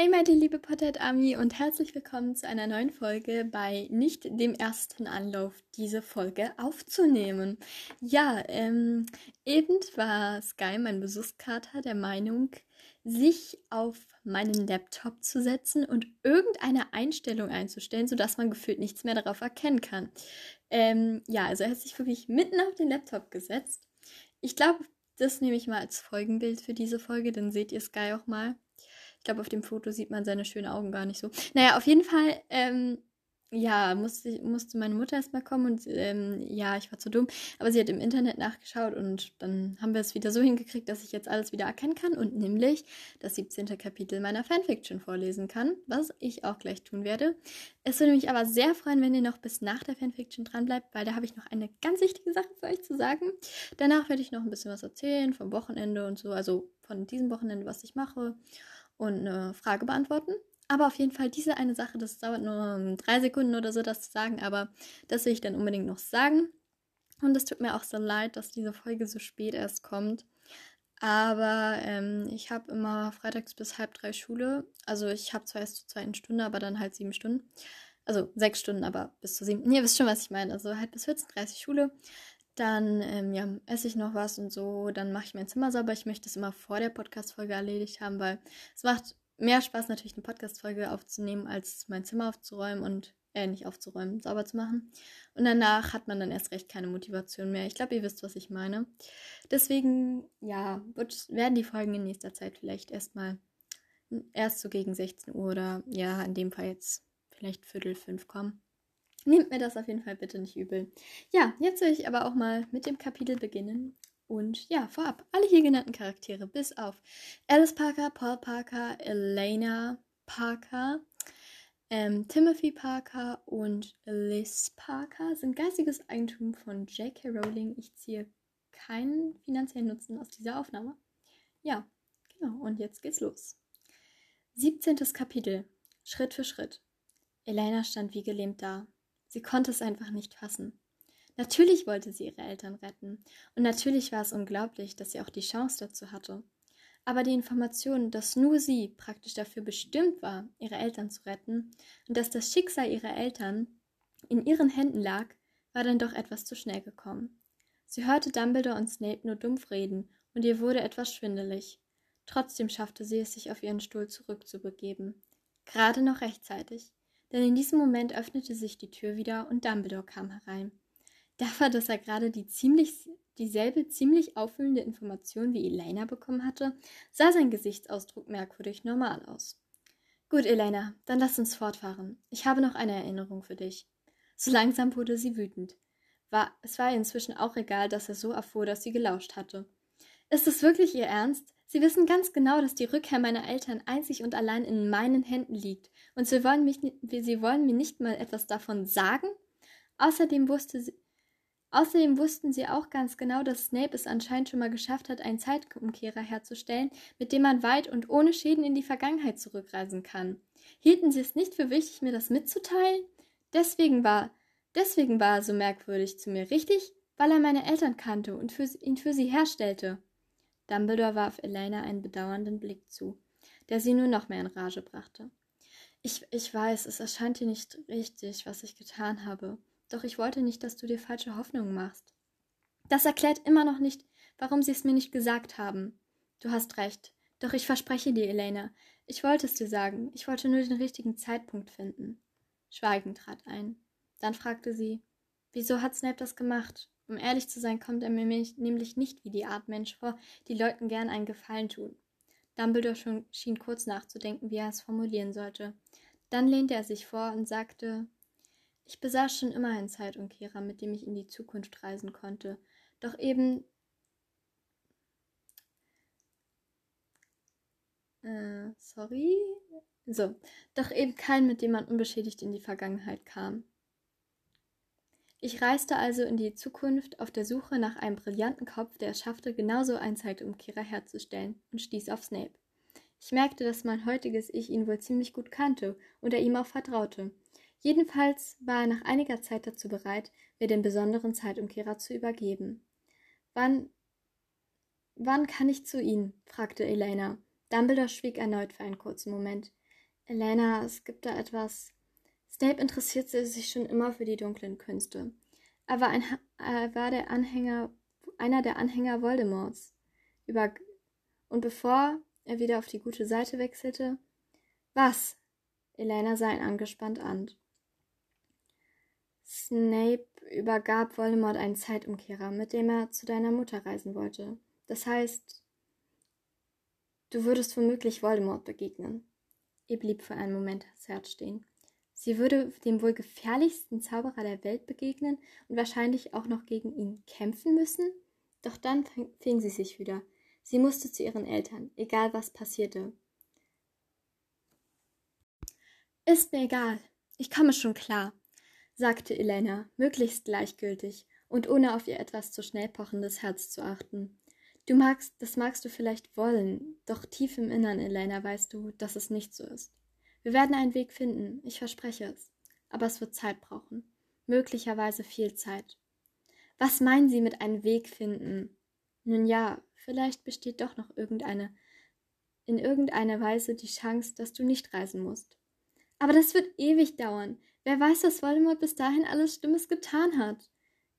Hey meine liebe Potted Army und herzlich willkommen zu einer neuen Folge bei nicht dem ersten Anlauf, diese Folge aufzunehmen. Ja, ähm, eben war Sky, mein Besuchskater, der Meinung, sich auf meinen Laptop zu setzen und irgendeine Einstellung einzustellen, sodass man gefühlt nichts mehr darauf erkennen kann. Ähm, ja, also er hat sich wirklich mitten auf den Laptop gesetzt. Ich glaube, das nehme ich mal als Folgenbild für diese Folge, dann seht ihr Sky auch mal. Ich glaube, auf dem Foto sieht man seine schönen Augen gar nicht so. Naja, auf jeden Fall, ähm, ja, musste, musste meine Mutter erstmal kommen und ähm, ja, ich war zu dumm. Aber sie hat im Internet nachgeschaut und dann haben wir es wieder so hingekriegt, dass ich jetzt alles wieder erkennen kann und nämlich das 17. Kapitel meiner Fanfiction vorlesen kann, was ich auch gleich tun werde. Es würde mich aber sehr freuen, wenn ihr noch bis nach der Fanfiction dran bleibt, weil da habe ich noch eine ganz wichtige Sache für euch zu sagen. Danach werde ich noch ein bisschen was erzählen vom Wochenende und so, also von diesem Wochenende, was ich mache und eine Frage beantworten. Aber auf jeden Fall diese eine Sache, das dauert nur drei Sekunden oder so, das zu sagen, aber das will ich dann unbedingt noch sagen. Und es tut mir auch so leid, dass diese Folge so spät erst kommt. Aber ähm, ich habe immer freitags bis halb drei Schule. Also ich habe zwar erst zur zweiten Stunde, aber dann halt sieben Stunden. Also sechs Stunden, aber bis zu sieben. Ihr wisst schon, was ich meine. Also halt bis 14.30 Schule. Dann ähm, ja, esse ich noch was und so. Dann mache ich mein Zimmer sauber. Ich möchte es immer vor der Podcast-Folge erledigt haben, weil es macht mehr Spaß, natürlich eine Podcast-Folge aufzunehmen, als mein Zimmer aufzuräumen und äh, nicht aufzuräumen, sauber zu machen. Und danach hat man dann erst recht keine Motivation mehr. Ich glaube, ihr wisst, was ich meine. Deswegen, ja, wird, werden die Folgen in nächster Zeit vielleicht erstmal erst so gegen 16 Uhr oder ja, in dem Fall jetzt vielleicht Viertel fünf kommen. Nehmt mir das auf jeden Fall bitte nicht übel. Ja, jetzt will ich aber auch mal mit dem Kapitel beginnen. Und ja, vorab, alle hier genannten Charaktere, bis auf Alice Parker, Paul Parker, Elena Parker, ähm, Timothy Parker und Liz Parker, sind geistiges Eigentum von J.K. Rowling. Ich ziehe keinen finanziellen Nutzen aus dieser Aufnahme. Ja, genau, und jetzt geht's los. 17. Kapitel. Schritt für Schritt. Elena stand wie gelähmt da. Sie konnte es einfach nicht fassen. Natürlich wollte sie ihre Eltern retten, und natürlich war es unglaublich, dass sie auch die Chance dazu hatte. Aber die Information, dass nur sie praktisch dafür bestimmt war, ihre Eltern zu retten, und dass das Schicksal ihrer Eltern in ihren Händen lag, war dann doch etwas zu schnell gekommen. Sie hörte Dumbledore und Snape nur dumpf reden, und ihr wurde etwas schwindelig. Trotzdem schaffte sie es, sich auf ihren Stuhl zurückzubegeben. Gerade noch rechtzeitig denn in diesem Moment öffnete sich die Tür wieder und Dumbledore kam herein. Dafür, dass er gerade die ziemlich, dieselbe ziemlich auffüllende Information wie Elena bekommen hatte, sah sein Gesichtsausdruck merkwürdig normal aus. Gut, Elena, dann lass uns fortfahren. Ich habe noch eine Erinnerung für dich. So langsam wurde sie wütend. War, es war ihr inzwischen auch egal, dass er so erfuhr, dass sie gelauscht hatte. Ist es wirklich Ihr Ernst? Sie wissen ganz genau, dass die Rückkehr meiner Eltern einzig und allein in meinen Händen liegt, und sie wollen, mich, sie wollen mir nicht mal etwas davon sagen? Außerdem, wusste sie, außerdem wussten sie auch ganz genau, dass Snape es anscheinend schon mal geschafft hat, einen Zeitumkehrer herzustellen, mit dem man weit und ohne Schäden in die Vergangenheit zurückreisen kann. Hielten sie es nicht für wichtig, mir das mitzuteilen? Deswegen war, deswegen war er so merkwürdig zu mir, richtig? Weil er meine Eltern kannte und für, ihn für sie herstellte. Dumbledore warf Elena einen bedauernden Blick zu, der sie nur noch mehr in Rage brachte. Ich, ich weiß, es erscheint dir nicht richtig, was ich getan habe, doch ich wollte nicht, dass du dir falsche Hoffnungen machst. Das erklärt immer noch nicht, warum sie es mir nicht gesagt haben. Du hast recht, doch ich verspreche dir, Elena, ich wollte es dir sagen, ich wollte nur den richtigen Zeitpunkt finden. Schweigen trat ein. Dann fragte sie, wieso hat Snape das gemacht? Um ehrlich zu sein, kommt er mir nämlich nicht wie die Art Mensch vor, die Leuten gern einen Gefallen tun. Dumbledore schien kurz nachzudenken, wie er es formulieren sollte. Dann lehnte er sich vor und sagte Ich besaß schon immer einen Zeitumkehrer, mit dem ich in die Zukunft reisen konnte. Doch eben Äh, sorry. So, doch eben keinen, mit dem man unbeschädigt in die Vergangenheit kam. Ich reiste also in die Zukunft auf der Suche nach einem brillanten Kopf, der es schaffte, genauso einen Zeitumkehrer herzustellen, und stieß auf Snape. Ich merkte, dass mein heutiges Ich ihn wohl ziemlich gut kannte und er ihm auch vertraute. Jedenfalls war er nach einiger Zeit dazu bereit, mir den besonderen Zeitumkehrer zu übergeben. Wann wann kann ich zu Ihnen? fragte Elena. Dumbledore schwieg erneut für einen kurzen Moment. Elena, es gibt da etwas. Snape interessierte sich schon immer für die dunklen Künste. Er war, ein, er war der Anhänger, einer der Anhänger Voldemorts. Über, und bevor er wieder auf die gute Seite wechselte, was? Elena sah ihn angespannt an. Snape übergab Voldemort einen Zeitumkehrer, mit dem er zu deiner Mutter reisen wollte. Das heißt, du würdest womöglich Voldemort begegnen. Ihr blieb für einen Moment das Herz stehen. Sie würde dem wohl gefährlichsten Zauberer der Welt begegnen und wahrscheinlich auch noch gegen ihn kämpfen müssen? Doch dann fing sie sich wieder. Sie musste zu ihren Eltern, egal was passierte. Ist mir egal. Ich komme schon klar, sagte Elena, möglichst gleichgültig und ohne auf ihr etwas zu schnell pochendes Herz zu achten. Du magst, das magst du vielleicht wollen, doch tief im Innern, Elena, weißt du, dass es nicht so ist. Wir werden einen Weg finden, ich verspreche es. Aber es wird Zeit brauchen. Möglicherweise viel Zeit. Was meinen Sie mit einem Weg finden? Nun ja, vielleicht besteht doch noch irgendeine, in irgendeiner Weise die Chance, dass du nicht reisen musst. Aber das wird ewig dauern. Wer weiß, was Voldemort bis dahin alles Stimmes getan hat.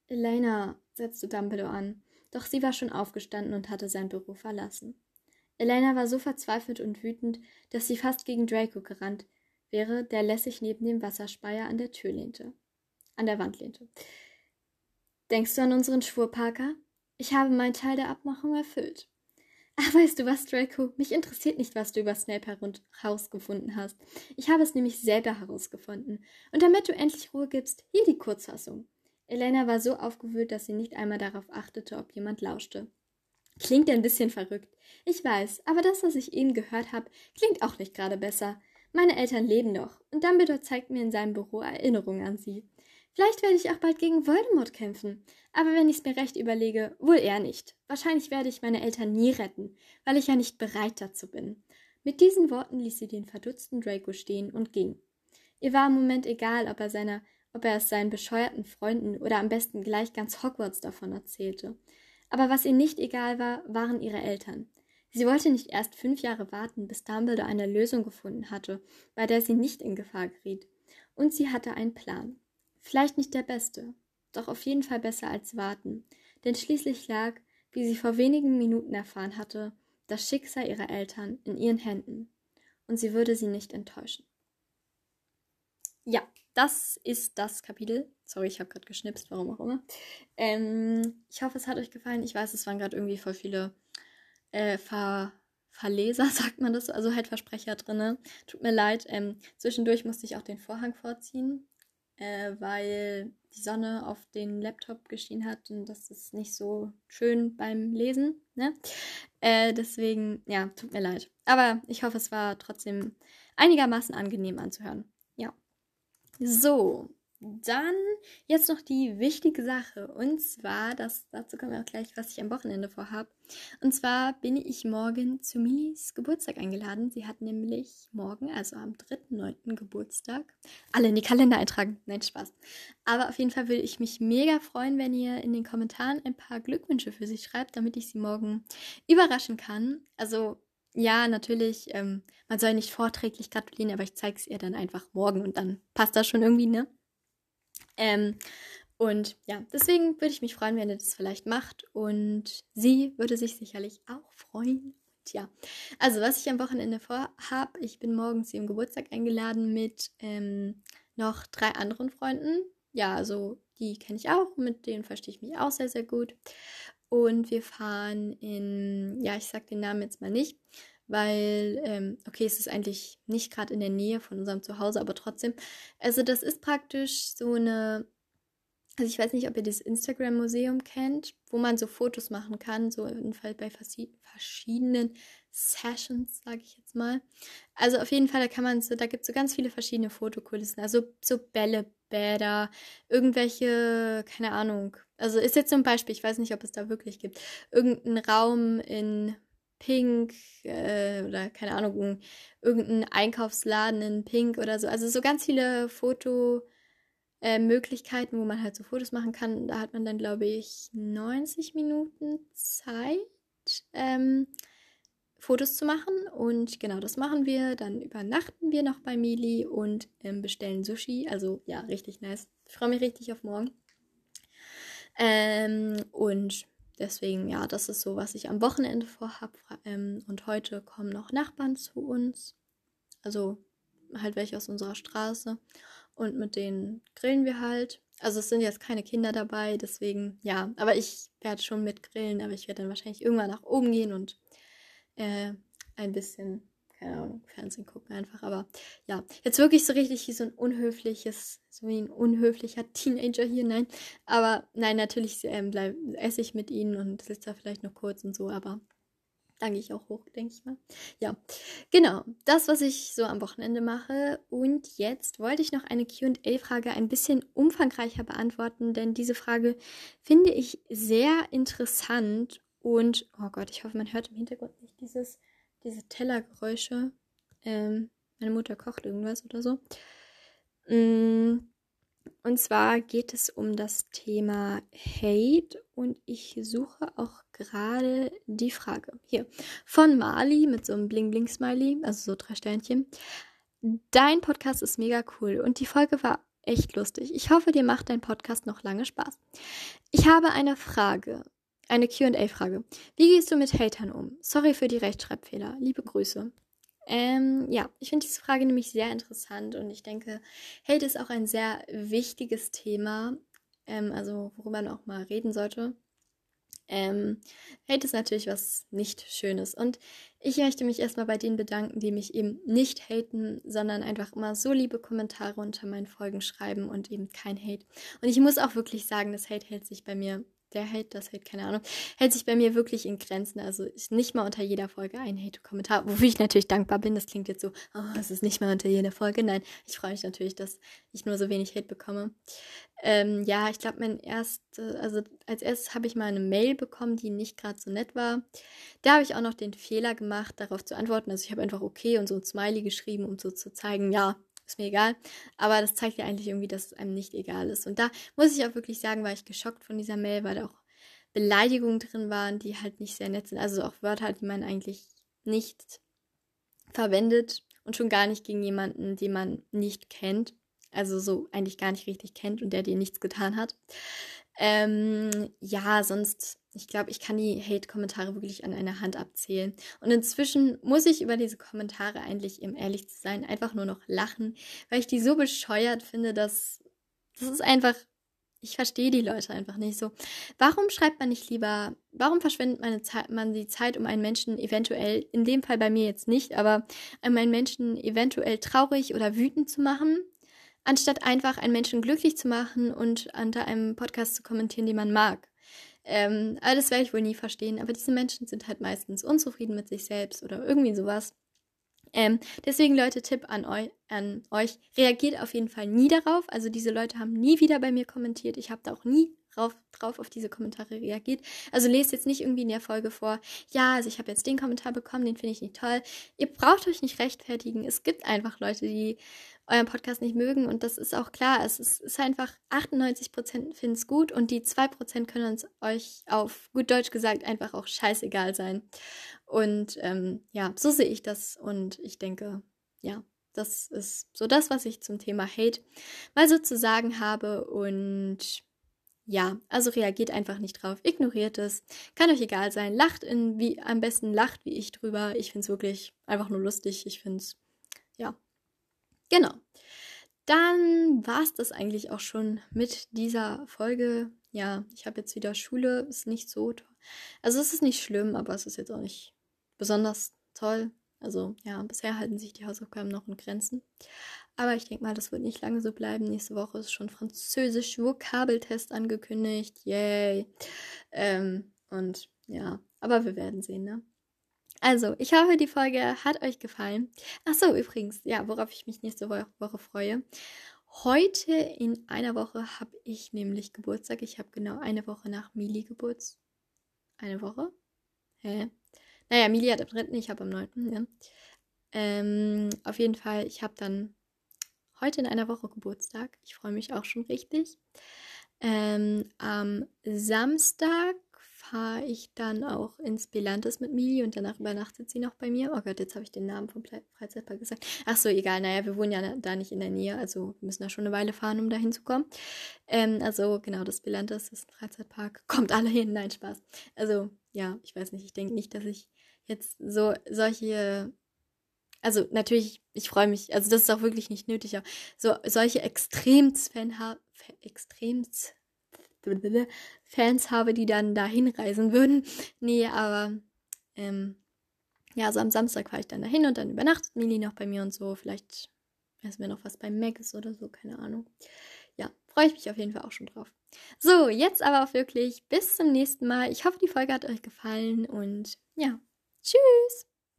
Elena, setzte Dumbledore an, doch sie war schon aufgestanden und hatte sein Büro verlassen. Elena war so verzweifelt und wütend, dass sie fast gegen Draco gerannt wäre, der lässig neben dem Wasserspeier an der Tür lehnte. An der Wand lehnte. Denkst du an unseren Schwur, Parker? Ich habe meinen Teil der Abmachung erfüllt. Ach, weißt du was, Draco? Mich interessiert nicht, was du über Snape herausgefunden hast. Ich habe es nämlich selber herausgefunden. Und damit du endlich Ruhe gibst, hier die Kurzfassung. Elena war so aufgewühlt, dass sie nicht einmal darauf achtete, ob jemand lauschte. Klingt ein bisschen verrückt. Ich weiß, aber das, was ich eben gehört habe, klingt auch nicht gerade besser. Meine Eltern leben noch, und Dumbledore zeigt mir in seinem Büro Erinnerungen an sie. Vielleicht werde ich auch bald gegen Voldemort kämpfen, aber wenn ich es mir recht überlege, wohl eher nicht. Wahrscheinlich werde ich meine Eltern nie retten, weil ich ja nicht bereit dazu bin. Mit diesen Worten ließ sie den verdutzten Draco stehen und ging. Ihr war im Moment egal, ob er, seiner, ob er es seinen bescheuerten Freunden oder am besten gleich ganz Hogwarts davon erzählte. Aber was ihr nicht egal war, waren ihre Eltern. Sie wollte nicht erst fünf Jahre warten, bis Dumbledore eine Lösung gefunden hatte, bei der sie nicht in Gefahr geriet. Und sie hatte einen Plan. Vielleicht nicht der beste, doch auf jeden Fall besser als warten, denn schließlich lag, wie sie vor wenigen Minuten erfahren hatte, das Schicksal ihrer Eltern in ihren Händen, und sie würde sie nicht enttäuschen. Ja, das ist das Kapitel. Sorry, ich habe gerade geschnipst, warum auch immer. Ähm, ich hoffe, es hat euch gefallen. Ich weiß, es waren gerade irgendwie voll viele äh, Ver Verleser, sagt man das, so, also halt Versprecher drin. Tut mir leid. Ähm, zwischendurch musste ich auch den Vorhang vorziehen, äh, weil die Sonne auf den Laptop geschienen hat und das ist nicht so schön beim Lesen. Ne? Äh, deswegen, ja, tut mir leid. Aber ich hoffe, es war trotzdem einigermaßen angenehm anzuhören. Ja. So, dann jetzt noch die wichtige Sache. Und zwar, das, dazu kommen wir auch gleich, was ich am Wochenende vorhabe. Und zwar bin ich morgen zu Milis Geburtstag eingeladen. Sie hat nämlich morgen, also am 3.9. Geburtstag. Alle in die Kalender eintragen. Nein, Spaß. Aber auf jeden Fall würde ich mich mega freuen, wenn ihr in den Kommentaren ein paar Glückwünsche für sie schreibt, damit ich sie morgen überraschen kann. Also ja, natürlich, ähm, man soll nicht vorträglich gratulieren, aber ich zeige es ihr dann einfach morgen und dann passt das schon irgendwie, ne? Ähm, und ja, deswegen würde ich mich freuen, wenn ihr das vielleicht macht. Und sie würde sich sicherlich auch freuen. Und ja, also was ich am Wochenende vorhabe, ich bin morgen zu ihrem Geburtstag eingeladen mit ähm, noch drei anderen Freunden. Ja, also die kenne ich auch, mit denen verstehe ich mich auch sehr, sehr gut. Und wir fahren in, ja, ich sag den Namen jetzt mal nicht, weil, ähm, okay, es ist eigentlich nicht gerade in der Nähe von unserem Zuhause, aber trotzdem. Also das ist praktisch so eine, also ich weiß nicht, ob ihr das Instagram-Museum kennt, wo man so Fotos machen kann, so in Fall bei verschiedenen Sessions, sage ich jetzt mal. Also auf jeden Fall, da kann man so, da gibt es so ganz viele verschiedene Fotokulissen, also so Bällebäder, irgendwelche, keine Ahnung. Also ist jetzt zum Beispiel, ich weiß nicht, ob es da wirklich gibt, irgendein Raum in Pink äh, oder keine Ahnung, irgendein Einkaufsladen in Pink oder so. Also so ganz viele Fotomöglichkeiten, äh, wo man halt so Fotos machen kann. Da hat man dann, glaube ich, 90 Minuten Zeit. Ähm, Fotos zu machen. Und genau das machen wir. Dann übernachten wir noch bei Mili und ähm, bestellen Sushi. Also ja, richtig nice. Ich freue mich richtig auf morgen. Ähm, und deswegen, ja, das ist so, was ich am Wochenende vorhab. Ähm, und heute kommen noch Nachbarn zu uns. Also halt welche aus unserer Straße. Und mit denen grillen wir halt. Also es sind jetzt keine Kinder dabei, deswegen, ja, aber ich werde schon mit grillen, aber ich werde dann wahrscheinlich irgendwann nach oben gehen und äh, ein bisschen, keine Ahnung, Fernsehen gucken einfach. Aber ja, jetzt wirklich so richtig wie so ein unhöfliches, so wie ein unhöflicher Teenager hier, nein. Aber nein, natürlich ähm, bleib, esse ich mit ihnen und sitze da vielleicht noch kurz und so, aber dann gehe ich auch hoch, denke ich mal. Ja, genau. Das, was ich so am Wochenende mache. Und jetzt wollte ich noch eine QA-Frage ein bisschen umfangreicher beantworten, denn diese Frage finde ich sehr interessant und, oh Gott, ich hoffe, man hört im Hintergrund nicht dieses, diese Tellergeräusche. Ähm, meine Mutter kocht irgendwas oder so. Mm, und zwar geht es um das Thema Hate und ich suche auch gerade die Frage. Hier, von Mali mit so einem Bling-Bling-Smiley, also so drei Sternchen. Dein Podcast ist mega cool und die Folge war echt lustig. Ich hoffe, dir macht dein Podcast noch lange Spaß. Ich habe eine Frage. Eine QA-Frage. Wie gehst du mit Hatern um? Sorry für die Rechtschreibfehler. Liebe Grüße. Ähm, ja, ich finde diese Frage nämlich sehr interessant und ich denke, Hate ist auch ein sehr wichtiges Thema, ähm, also worüber man auch mal reden sollte. Ähm, Hate ist natürlich was nicht Schönes und ich möchte mich erstmal bei denen bedanken, die mich eben nicht haten, sondern einfach immer so liebe Kommentare unter meinen Folgen schreiben und eben kein Hate. Und ich muss auch wirklich sagen, das Hate hält sich bei mir der Hate, das Hate, keine Ahnung, hält sich bei mir wirklich in Grenzen. Also ist nicht mal unter jeder Folge ein Hate-Kommentar, wofür ich natürlich dankbar bin. Das klingt jetzt so, oh, es ist nicht mal unter jeder Folge. Nein, ich freue mich natürlich, dass ich nur so wenig Hate bekomme. Ähm, ja, ich glaube, mein erste, also als erstes habe ich mal eine Mail bekommen, die nicht gerade so nett war. Da habe ich auch noch den Fehler gemacht, darauf zu antworten. Also ich habe einfach okay und so ein Smiley geschrieben, um so zu zeigen, ja, ist mir egal. Aber das zeigt ja eigentlich irgendwie, dass es einem nicht egal ist. Und da muss ich auch wirklich sagen, war ich geschockt von dieser Mail, weil da auch Beleidigungen drin waren, die halt nicht sehr nett sind. Also auch Wörter, die man eigentlich nicht verwendet und schon gar nicht gegen jemanden, den man nicht kennt. Also so eigentlich gar nicht richtig kennt und der dir nichts getan hat. Ähm, ja, sonst, ich glaube, ich kann die Hate-Kommentare wirklich an einer Hand abzählen. Und inzwischen muss ich über diese Kommentare eigentlich, um ehrlich zu sein, einfach nur noch lachen, weil ich die so bescheuert finde, dass das ist einfach, ich verstehe die Leute einfach nicht so. Warum schreibt man nicht lieber, warum verschwendet man, man die Zeit, um einen Menschen eventuell, in dem Fall bei mir jetzt nicht, aber um einen Menschen eventuell traurig oder wütend zu machen? anstatt einfach einen Menschen glücklich zu machen und unter einem Podcast zu kommentieren, den man mag. Ähm, aber das werde ich wohl nie verstehen. Aber diese Menschen sind halt meistens unzufrieden mit sich selbst oder irgendwie sowas. Ähm, deswegen, Leute, Tipp an, eu an euch, reagiert auf jeden Fall nie darauf. Also diese Leute haben nie wieder bei mir kommentiert. Ich habe da auch nie drauf, drauf auf diese Kommentare reagiert. Also lest jetzt nicht irgendwie in der Folge vor, ja, also ich habe jetzt den Kommentar bekommen, den finde ich nicht toll. Ihr braucht euch nicht rechtfertigen. Es gibt einfach Leute, die euren Podcast nicht mögen und das ist auch klar. Es ist, ist einfach 98% finden es gut und die 2% können uns euch auf gut Deutsch gesagt einfach auch scheißegal sein. Und ähm, ja, so sehe ich das und ich denke, ja, das ist so das, was ich zum Thema Hate mal so zu sagen habe und ja, also reagiert einfach nicht drauf, ignoriert es, kann euch egal sein, lacht in wie am besten lacht wie ich drüber. Ich finde es wirklich einfach nur lustig. Ich finde es ja. Genau. Dann war es das eigentlich auch schon mit dieser Folge. Ja, ich habe jetzt wieder Schule, ist nicht so toll. Also es ist nicht schlimm, aber es ist jetzt auch nicht besonders toll. Also ja, bisher halten sich die Hausaufgaben noch in Grenzen. Aber ich denke mal, das wird nicht lange so bleiben. Nächste Woche ist schon Französisch Vokabeltest angekündigt. Yay. Ähm, und ja, aber wir werden sehen, ne? Also, ich hoffe, die Folge hat euch gefallen. Ach so, übrigens, ja, worauf ich mich nächste Woche freue. Heute in einer Woche habe ich nämlich Geburtstag. Ich habe genau eine Woche nach Mili Geburtstag. Eine Woche? Hä? Naja, Mili hat am 3., ich habe am 9. Ja. Ähm, auf jeden Fall, ich habe dann heute in einer Woche Geburtstag. Ich freue mich auch schon richtig. Ähm, am Samstag fahre ich dann auch ins Belantes mit Mili und danach übernachtet sie noch bei mir. Oh Gott, jetzt habe ich den Namen vom Freizeitpark gesagt. Ach so, egal. Naja, wir wohnen ja da nicht in der Nähe, also wir müssen da schon eine Weile fahren, um da hinzukommen. Ähm, also genau, das Belantes ist ein Freizeitpark. Kommt alle hin, nein, Spaß. Also ja, ich weiß nicht, ich denke nicht, dass ich jetzt so solche also natürlich, ich freue mich, also das ist auch wirklich nicht nötig, aber so solche Extrems-Fan Extrems Fans habe, die dann da hinreisen würden. Nee, aber ähm, ja, also am Samstag fahre ich dann dahin und dann übernachtet Mili noch bei mir und so. Vielleicht essen wir noch was beim Max oder so, keine Ahnung. Ja, freue ich mich auf jeden Fall auch schon drauf. So, jetzt aber auch wirklich bis zum nächsten Mal. Ich hoffe, die Folge hat euch gefallen und ja, tschüss!